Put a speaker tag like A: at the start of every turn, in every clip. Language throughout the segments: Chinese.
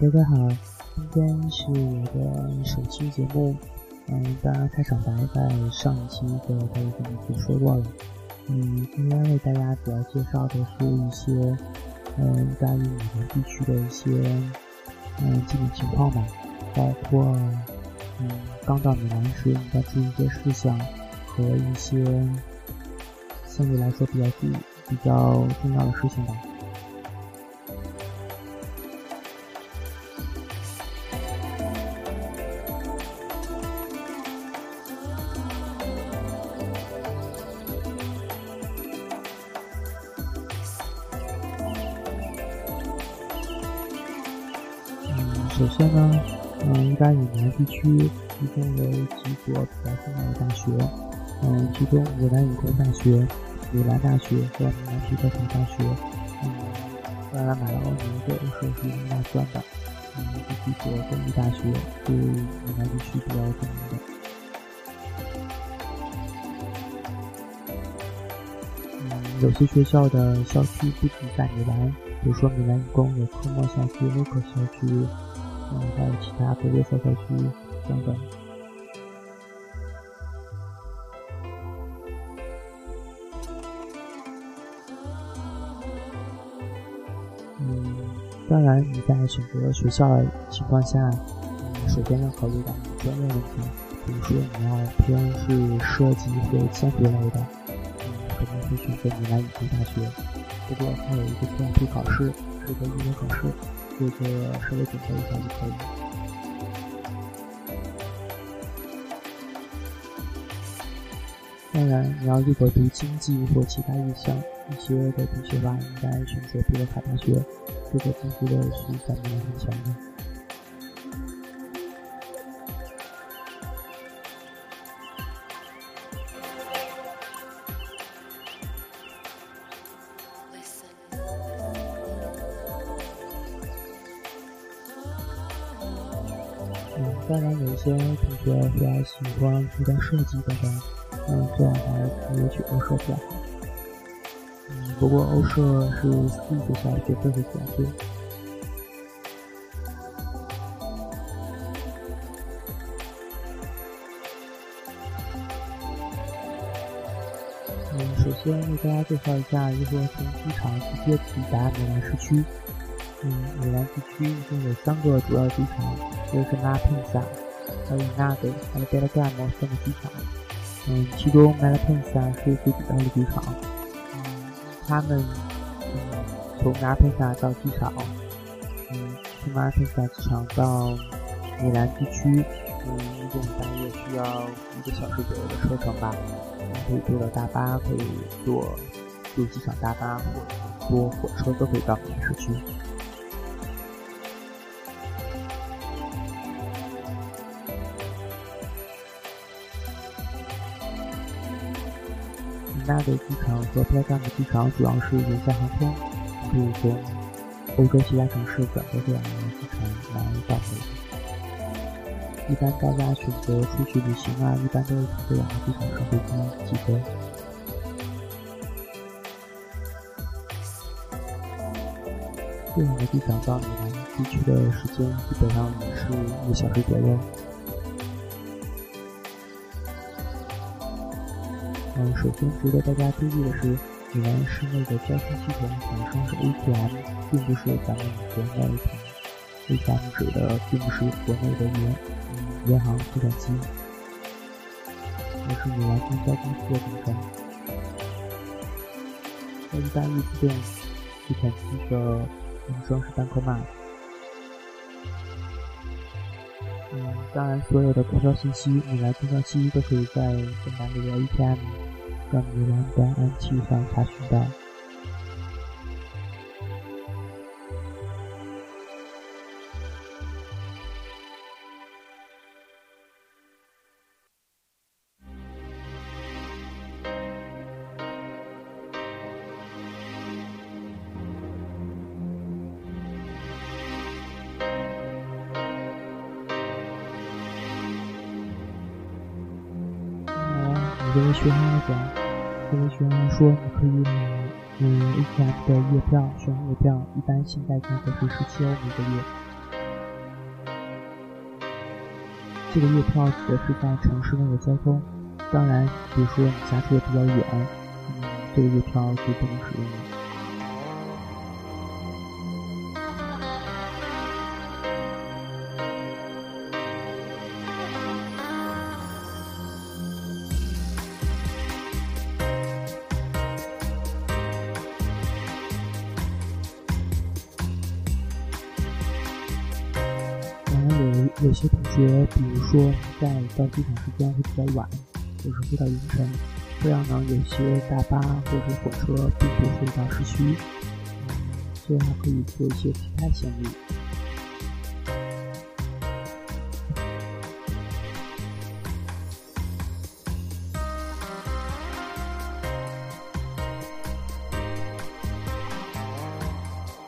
A: 大家好，今天是我的首期节目。嗯，当然开场白在上一期的都已经说过了。嗯，今天为大家主要介绍的是一些嗯意大利米兰地区的一些嗯基本情况吧，包括嗯刚到米兰时应该注意一些事项和一些相对来说比较注比较重要的事情吧。首先呢，嗯，意大利米兰地区一共有几所比较重要的大学，嗯，其中米兰理工大学、米兰大学和米兰皮科塔大学，嗯，当然马拉奥尼的设是应该算的，嗯，这几所公立大学是米兰地区比较著名的。嗯，有些学校的校区不仅在米兰，比如说米兰理工有科莫校区、洛克校区。嗯，还有其他别的小校区等等。嗯，当然你在选择学校的情况下，嗯，首先要考虑到专业问题，比如说你要偏是设计或建筑类的，嗯，肯定会选择你来理工大学。不过它有一个 PIP 考试，是个语文考试，这个稍微准备一下就可以。当然，你要如果读经济或其他一项一些的同学吧，应该选择比勒卡大学，这个经济的是在米兰很强的。当然有些同学比较喜欢服装设计等等。那，这样还可以去欧社比较好。嗯，不过欧社是私立学校，学费会比较贵。嗯，首先为大家介绍一下如何从机场直接抵达米兰市区。嗯，米兰地区一共有三个主要机场，一个是拉佩萨，还有纳德，还有贝拉盖莫三个机场。嗯，其中 Malpensa 是最主要的机场。嗯，他们嗯从 Malpensa 到机场，嗯，从 Malpensa 机场到米兰地区，嗯，一共大约需要一个小时左右的车程吧。可以坐大巴，可以坐坐机场大巴，或者坐火车都可以到市区。大的机场和普拉加的机场主要是廉价航空，可以从欧洲其他城市转到这两个机场来到美一般大家选择出去旅行啊，一般都是从这两个机场上飞机起飞。这两个机场到米兰地区的时间基本上也是一个小时左右。嗯，首先值得大家注意的是，米兰市内的交通系统本身是 ATM，并不是咱们国内的 ATM 指的并不是国内的银银行计算机，而是米兰公交公司的名称。在意大利自动计算机的名称是 Bancomat。当然，所有的公交信息，米兰公交信息都可以在圣马里的 ATM。让米兰的安琪上查询到。作为学生来讲，作为学生来说，你可以买嗯 atf 的月票，学生月票，一般现在价格是十七欧每个月。这个月票指的是在城市内的交通，当然，比如说你家住的比较远，嗯，这个月票就不能使用了。有些同学，比如说在到机场时间会比较晚，或者会到凌晨，这样呢，有些大巴或者火车并不会到市区，嗯，这样可以做一些其他线路。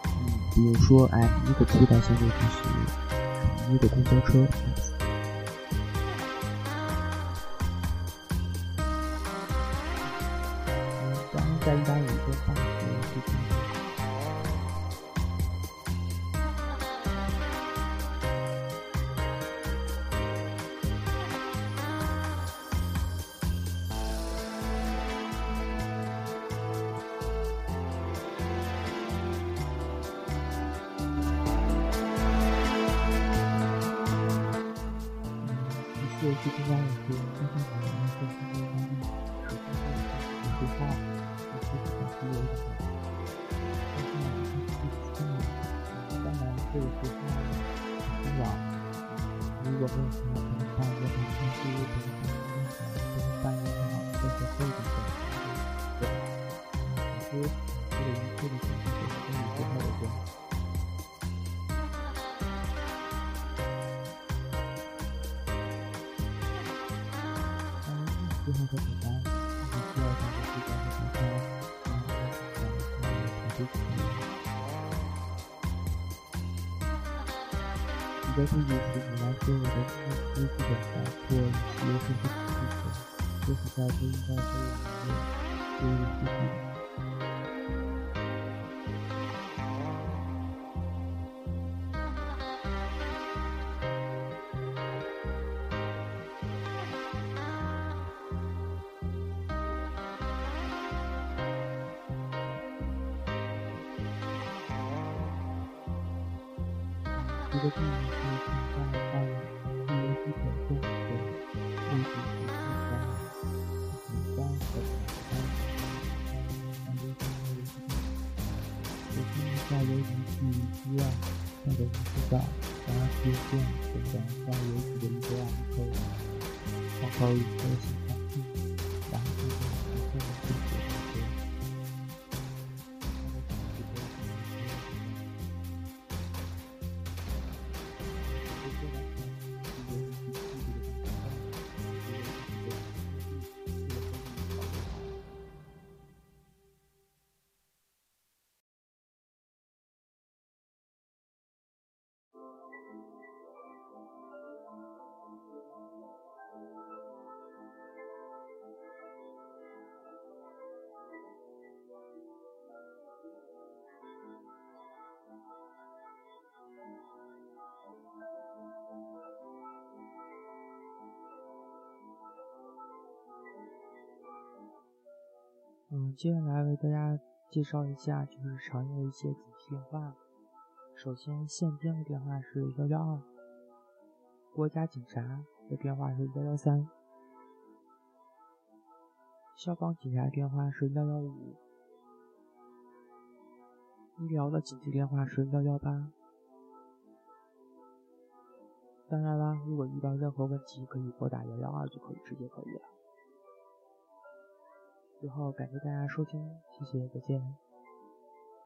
A: 嗯，比如说，哎，一个替代线路就是。一个公交车。嗯，咱们在意大利一个大学附近。最最重要的是，今天我们在新闻当中，首先是说话，也是比较自由的。但是呢，就是第当然这个说话很重要。如果没有什么可能办一个谈天说地的谈天说地，可能办一个好的社会的谈对最后的简单，你需要找个比较的目标，然后找一个团队成员。比较一些社会需求，这是在都应该都有一个有一个需求。一个建议是存在在预约机本中的位置是在前三和前三，两边都没有机。首先在邮局去医院或者是知道，然后实现选择在邮局的一个网口，网口一个新嗯，接下来为大家介绍一下，就是常用的一些紧急电话。首先，县编的电话是幺幺二，国家警察的电话是幺幺三，消防警察电话是幺幺五，医疗的紧急电话是幺幺八。当然啦，如果遇到任何问题，可以拨打幺幺二就可以，直接可以了。最后，感谢大家收听，谢谢，再见。